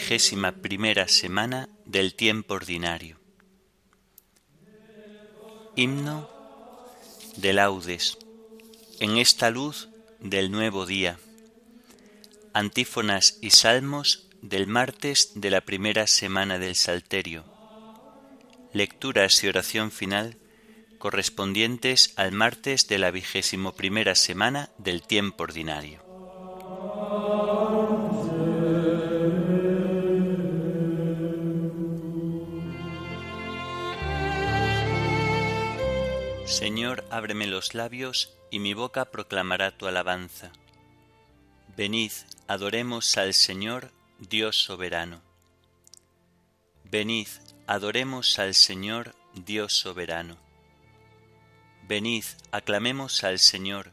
vigésima primera semana del tiempo ordinario. Himno de laudes. En esta luz del nuevo día. Antífonas y salmos del martes de la primera semana del Salterio. Lecturas y oración final correspondientes al martes de la vigésimo primera semana del tiempo ordinario. Señor, ábreme los labios y mi boca proclamará tu alabanza. Venid, adoremos al Señor, Dios soberano. Venid, adoremos al Señor, Dios soberano. Venid, aclamemos al Señor,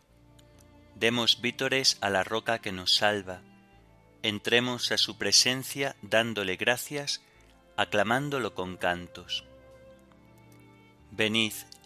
demos vítores a la roca que nos salva, entremos a su presencia dándole gracias, aclamándolo con cantos. Venid,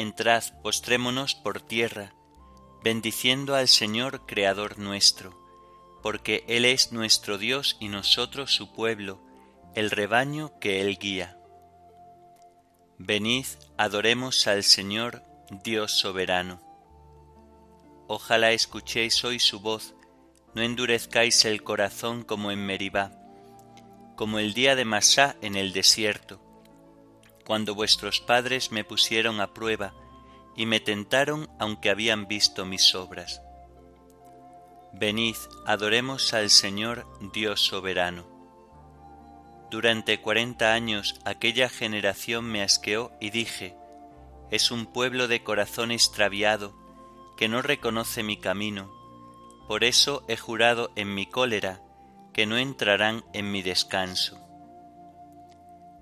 Entrad, postrémonos por tierra, bendiciendo al Señor Creador nuestro, porque Él es nuestro Dios y nosotros su pueblo, el rebaño que Él guía. Venid, adoremos al Señor, Dios soberano. Ojalá escuchéis hoy su voz, no endurezcáis el corazón como en Meribá, como el día de Masá en el desierto, cuando vuestros padres me pusieron a prueba, y me tentaron aunque habían visto mis obras. Venid, adoremos al Señor Dios soberano. Durante cuarenta años aquella generación me asqueó y dije, es un pueblo de corazón extraviado, que no reconoce mi camino, por eso he jurado en mi cólera que no entrarán en mi descanso.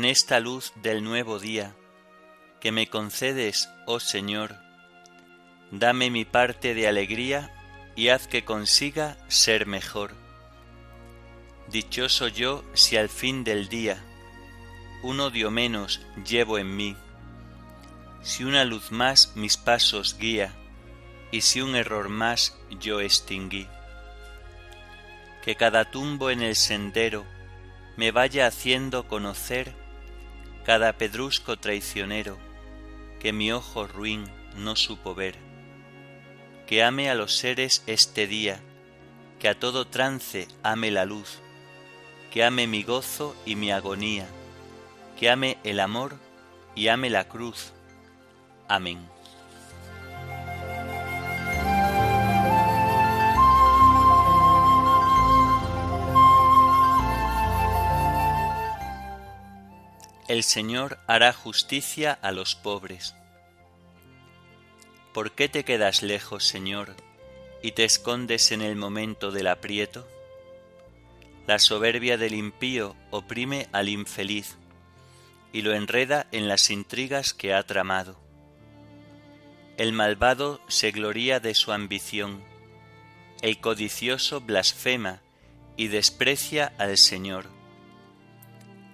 En esta luz del nuevo día, que me concedes, oh Señor, dame mi parte de alegría y haz que consiga ser mejor. Dichoso yo si al fin del día un odio menos llevo en mí, si una luz más mis pasos guía y si un error más yo extinguí. Que cada tumbo en el sendero me vaya haciendo conocer cada pedrusco traicionero que mi ojo ruin no supo ver. Que ame a los seres este día, que a todo trance ame la luz, que ame mi gozo y mi agonía, que ame el amor y ame la cruz. Amén. El Señor hará justicia a los pobres. ¿Por qué te quedas lejos, Señor, y te escondes en el momento del aprieto? La soberbia del impío oprime al infeliz y lo enreda en las intrigas que ha tramado. El malvado se gloría de su ambición, el codicioso blasfema y desprecia al Señor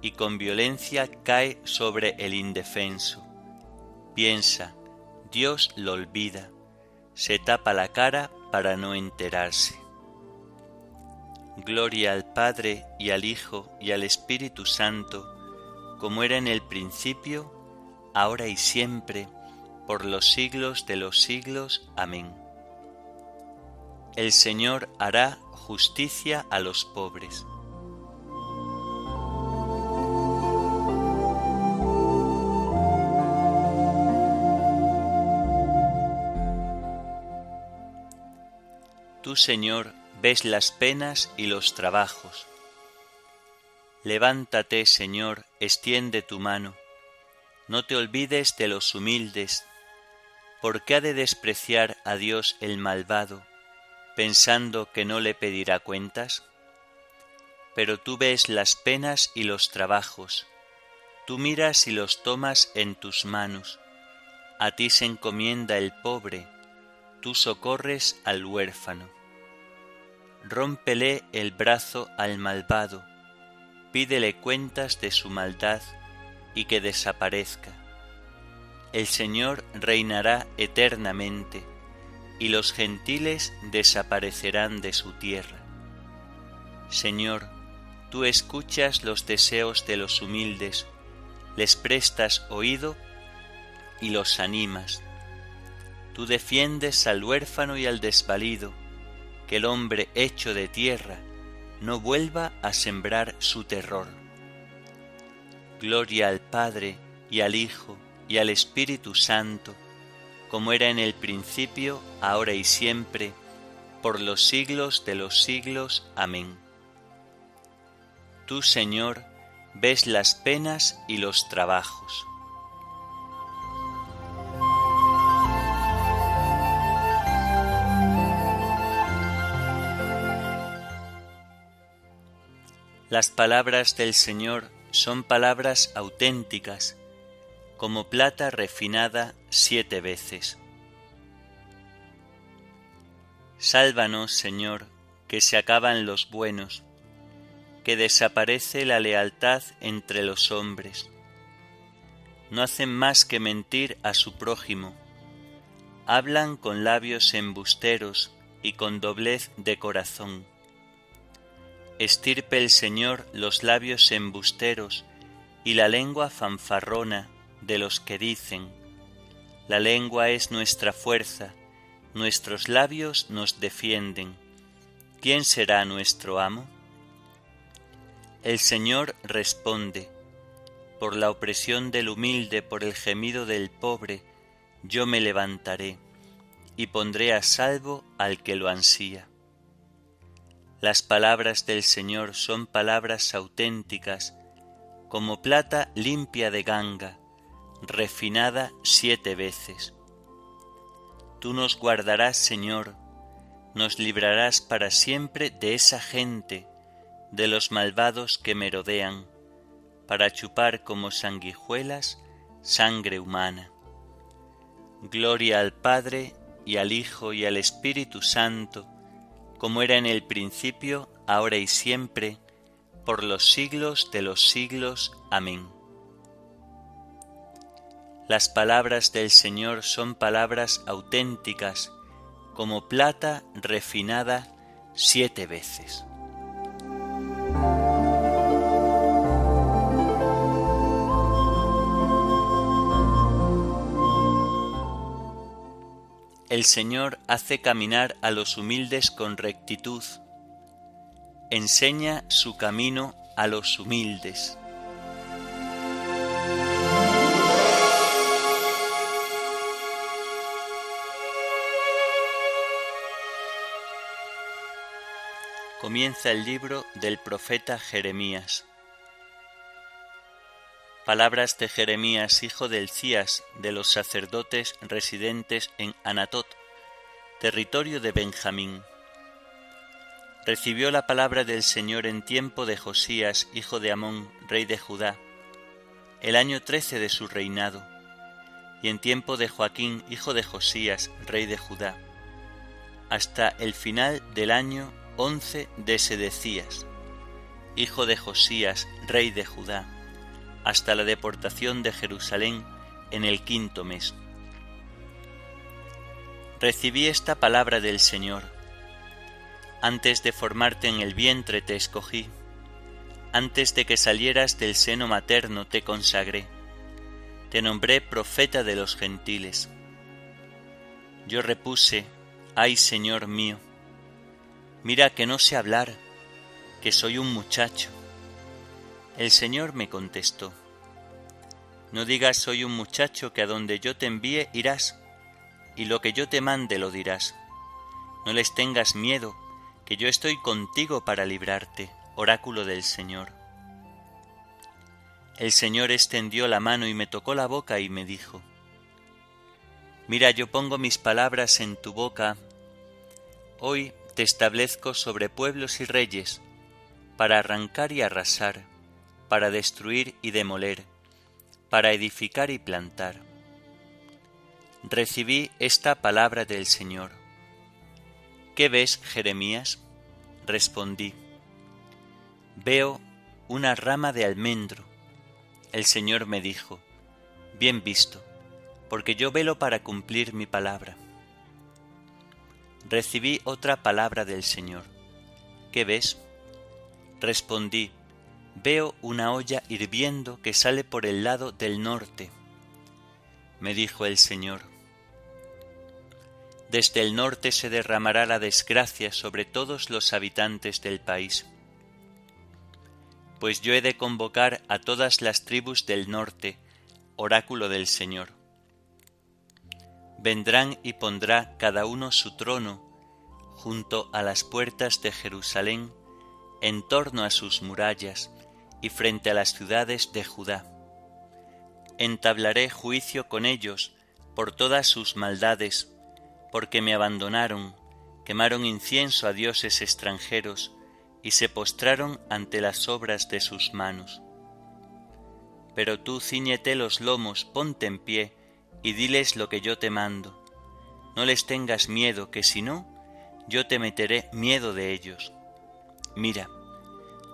y con violencia cae sobre el indefenso. Piensa, Dios lo olvida, se tapa la cara para no enterarse. Gloria al Padre y al Hijo y al Espíritu Santo, como era en el principio, ahora y siempre, por los siglos de los siglos. Amén. El Señor hará justicia a los pobres. Tú, Señor, ves las penas y los trabajos. Levántate, Señor, extiende tu mano. No te olvides de los humildes. ¿Por qué ha de despreciar a Dios el malvado? pensando que no le pedirá cuentas? Pero tú ves las penas y los trabajos, tú miras y los tomas en tus manos, a ti se encomienda el pobre, tú socorres al huérfano. Rómpele el brazo al malvado, pídele cuentas de su maldad y que desaparezca. El Señor reinará eternamente y los gentiles desaparecerán de su tierra. Señor, tú escuchas los deseos de los humildes, les prestas oído y los animas. Tú defiendes al huérfano y al desvalido, que el hombre hecho de tierra no vuelva a sembrar su terror. Gloria al Padre y al Hijo y al Espíritu Santo, como era en el principio, ahora y siempre, por los siglos de los siglos. Amén. Tú, Señor, ves las penas y los trabajos. Las palabras del Señor son palabras auténticas, como plata refinada siete veces. Sálvanos, Señor, que se acaban los buenos, que desaparece la lealtad entre los hombres. No hacen más que mentir a su prójimo, hablan con labios embusteros y con doblez de corazón. Estirpe el Señor los labios embusteros y la lengua fanfarrona de los que dicen, la lengua es nuestra fuerza, nuestros labios nos defienden. ¿Quién será nuestro amo? El Señor responde, por la opresión del humilde, por el gemido del pobre, yo me levantaré y pondré a salvo al que lo ansía. Las palabras del Señor son palabras auténticas, como plata limpia de ganga, refinada siete veces. Tú nos guardarás, Señor, nos librarás para siempre de esa gente, de los malvados que merodean, para chupar como sanguijuelas sangre humana. Gloria al Padre y al Hijo y al Espíritu Santo, como era en el principio, ahora y siempre, por los siglos de los siglos. Amén. Las palabras del Señor son palabras auténticas, como plata refinada siete veces. El Señor hace caminar a los humildes con rectitud, enseña su camino a los humildes. Comienza el libro del profeta Jeremías. Palabras de Jeremías, hijo del Cías, de los sacerdotes residentes en Anatot, territorio de Benjamín. Recibió la palabra del Señor en tiempo de Josías, hijo de Amón, rey de Judá, el año trece de su reinado, y en tiempo de Joaquín, hijo de Josías, rey de Judá, hasta el final del año once de Sedecías, hijo de Josías, rey de Judá hasta la deportación de Jerusalén en el quinto mes. Recibí esta palabra del Señor. Antes de formarte en el vientre te escogí, antes de que salieras del seno materno te consagré, te nombré profeta de los gentiles. Yo repuse, ay Señor mío, mira que no sé hablar, que soy un muchacho. El Señor me contestó, No digas soy un muchacho que a donde yo te envíe irás, y lo que yo te mande lo dirás. No les tengas miedo, que yo estoy contigo para librarte, oráculo del Señor. El Señor extendió la mano y me tocó la boca y me dijo, Mira, yo pongo mis palabras en tu boca, hoy te establezco sobre pueblos y reyes, para arrancar y arrasar para destruir y demoler, para edificar y plantar. Recibí esta palabra del Señor. ¿Qué ves, Jeremías? Respondí. Veo una rama de almendro. El Señor me dijo, Bien visto, porque yo velo para cumplir mi palabra. Recibí otra palabra del Señor. ¿Qué ves? Respondí, veo una olla hirviendo que sale por el lado del norte. Me dijo el Señor, desde el norte se derramará la desgracia sobre todos los habitantes del país. Pues yo he de convocar a todas las tribus del norte, oráculo del Señor. Vendrán y pondrá cada uno su trono junto a las puertas de Jerusalén, en torno a sus murallas, y frente a las ciudades de Judá. Entablaré juicio con ellos por todas sus maldades, porque me abandonaron, quemaron incienso a dioses extranjeros y se postraron ante las obras de sus manos. Pero tú ciñete los lomos, ponte en pie y diles lo que yo te mando. No les tengas miedo, que si no, yo te meteré miedo de ellos. Mira,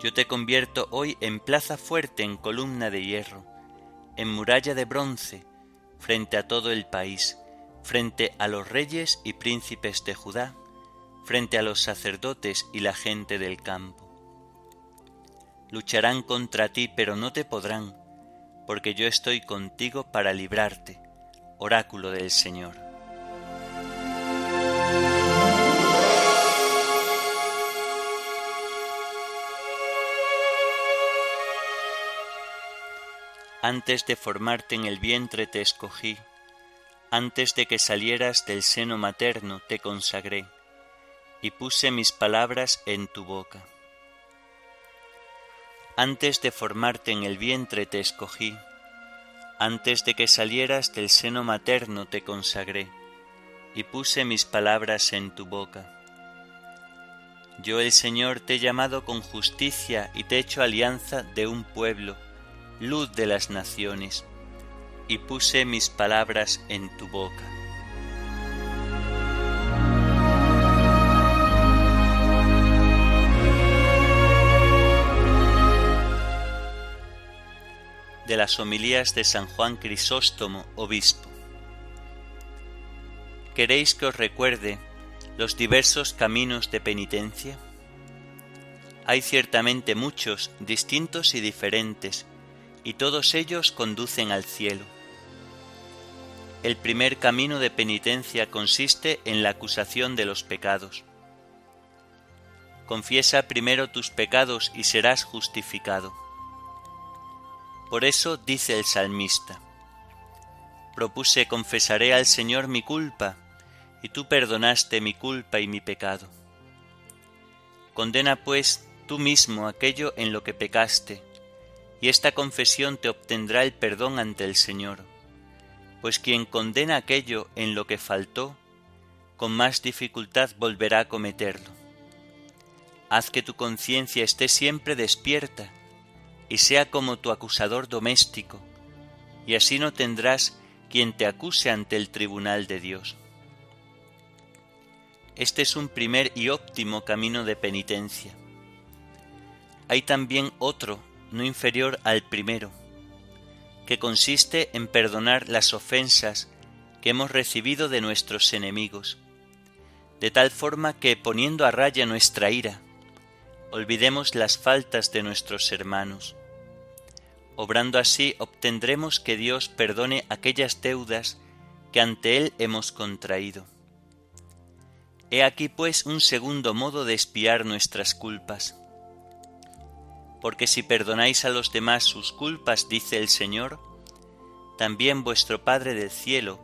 yo te convierto hoy en plaza fuerte, en columna de hierro, en muralla de bronce, frente a todo el país, frente a los reyes y príncipes de Judá, frente a los sacerdotes y la gente del campo. Lucharán contra ti, pero no te podrán, porque yo estoy contigo para librarte, oráculo del Señor. Antes de formarte en el vientre te escogí, antes de que salieras del seno materno te consagré, y puse mis palabras en tu boca. Antes de formarte en el vientre te escogí, antes de que salieras del seno materno te consagré, y puse mis palabras en tu boca. Yo el Señor te he llamado con justicia y te he hecho alianza de un pueblo, luz de las naciones, y puse mis palabras en tu boca. De las homilías de San Juan Crisóstomo, obispo. ¿Queréis que os recuerde los diversos caminos de penitencia? Hay ciertamente muchos, distintos y diferentes, y todos ellos conducen al cielo. el primer camino de penitencia consiste en la acusación de los pecados. Confiesa primero tus pecados y serás justificado. Por eso dice el salmista, Propuse confesaré al Señor mi culpa, y tú perdonaste mi culpa y mi pecado. Condena pues tú mismo aquello en lo que pecaste, y esta confesión te obtendrá el perdón ante el Señor, pues quien condena aquello en lo que faltó, con más dificultad volverá a cometerlo. Haz que tu conciencia esté siempre despierta y sea como tu acusador doméstico, y así no tendrás quien te acuse ante el tribunal de Dios. Este es un primer y óptimo camino de penitencia. Hay también otro, no inferior al primero, que consiste en perdonar las ofensas que hemos recibido de nuestros enemigos, de tal forma que poniendo a raya nuestra ira, olvidemos las faltas de nuestros hermanos. Obrando así obtendremos que Dios perdone aquellas deudas que ante Él hemos contraído. He aquí pues un segundo modo de espiar nuestras culpas. Porque si perdonáis a los demás sus culpas, dice el Señor, también vuestro Padre del cielo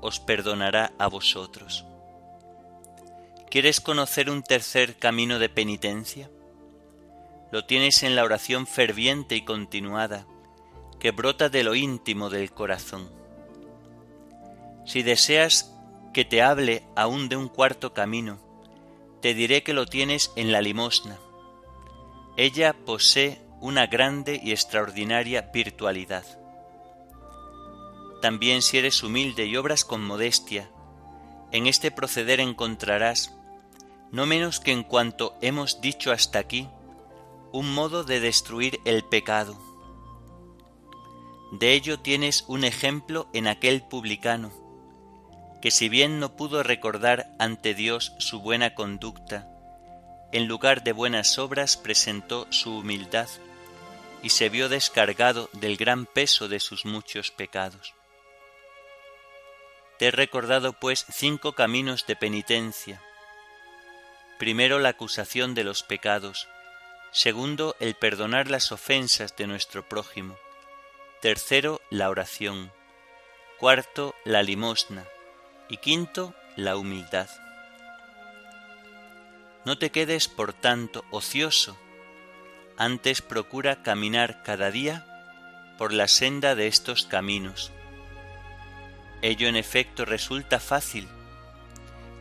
os perdonará a vosotros. ¿Quieres conocer un tercer camino de penitencia? Lo tienes en la oración ferviente y continuada, que brota de lo íntimo del corazón. Si deseas que te hable aún de un cuarto camino, te diré que lo tienes en la limosna. Ella posee una grande y extraordinaria virtualidad. También si eres humilde y obras con modestia, en este proceder encontrarás, no menos que en cuanto hemos dicho hasta aquí, un modo de destruir el pecado. De ello tienes un ejemplo en aquel publicano, que si bien no pudo recordar ante Dios su buena conducta, en lugar de buenas obras presentó su humildad y se vio descargado del gran peso de sus muchos pecados. Te he recordado pues cinco caminos de penitencia. Primero la acusación de los pecados, segundo el perdonar las ofensas de nuestro prójimo, tercero la oración, cuarto la limosna, y quinto, la humildad. No te quedes, por tanto, ocioso, antes procura caminar cada día por la senda de estos caminos. Ello en efecto resulta fácil,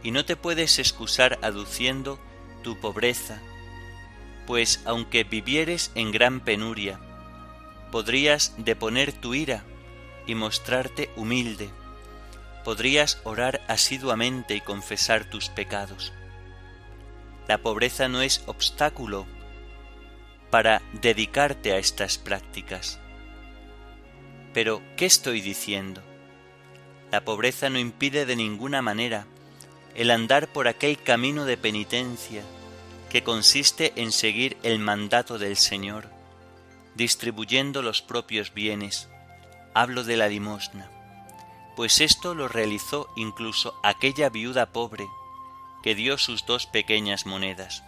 y no te puedes excusar aduciendo tu pobreza, pues aunque vivieres en gran penuria, podrías deponer tu ira y mostrarte humilde podrías orar asiduamente y confesar tus pecados. La pobreza no es obstáculo para dedicarte a estas prácticas. Pero, ¿qué estoy diciendo? La pobreza no impide de ninguna manera el andar por aquel camino de penitencia que consiste en seguir el mandato del Señor, distribuyendo los propios bienes. Hablo de la limosna pues esto lo realizó incluso aquella viuda pobre que dio sus dos pequeñas monedas.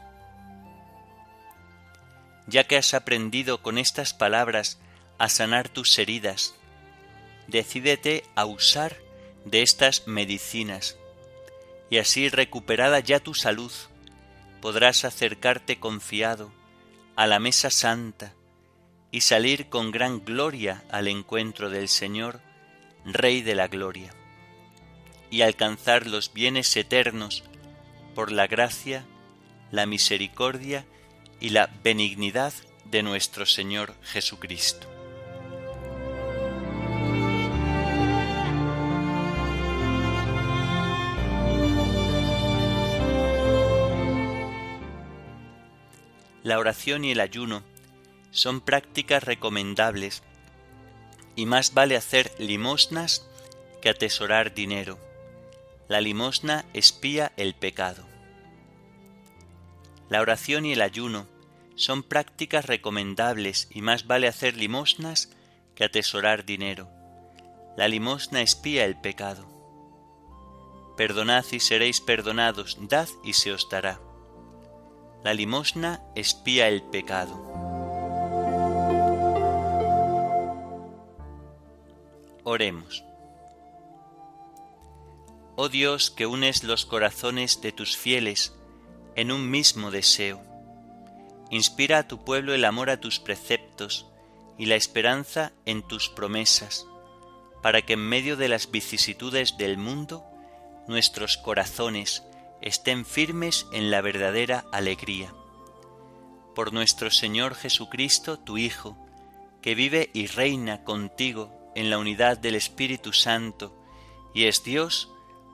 Ya que has aprendido con estas palabras a sanar tus heridas, decídete a usar de estas medicinas, y así recuperada ya tu salud, podrás acercarte confiado a la mesa santa y salir con gran gloria al encuentro del Señor Rey de la Gloria, y alcanzar los bienes eternos por la gracia, la misericordia y la benignidad de nuestro Señor Jesucristo. La oración y el ayuno son prácticas recomendables y más vale hacer limosnas que atesorar dinero. La limosna espía el pecado. La oración y el ayuno son prácticas recomendables y más vale hacer limosnas que atesorar dinero. La limosna espía el pecado. Perdonad y seréis perdonados, dad y se os dará. La limosna espía el pecado. Oremos. Oh Dios que unes los corazones de tus fieles en un mismo deseo, inspira a tu pueblo el amor a tus preceptos y la esperanza en tus promesas, para que en medio de las vicisitudes del mundo nuestros corazones estén firmes en la verdadera alegría. Por nuestro Señor Jesucristo, tu Hijo, que vive y reina contigo en la unidad del Espíritu Santo, y es Dios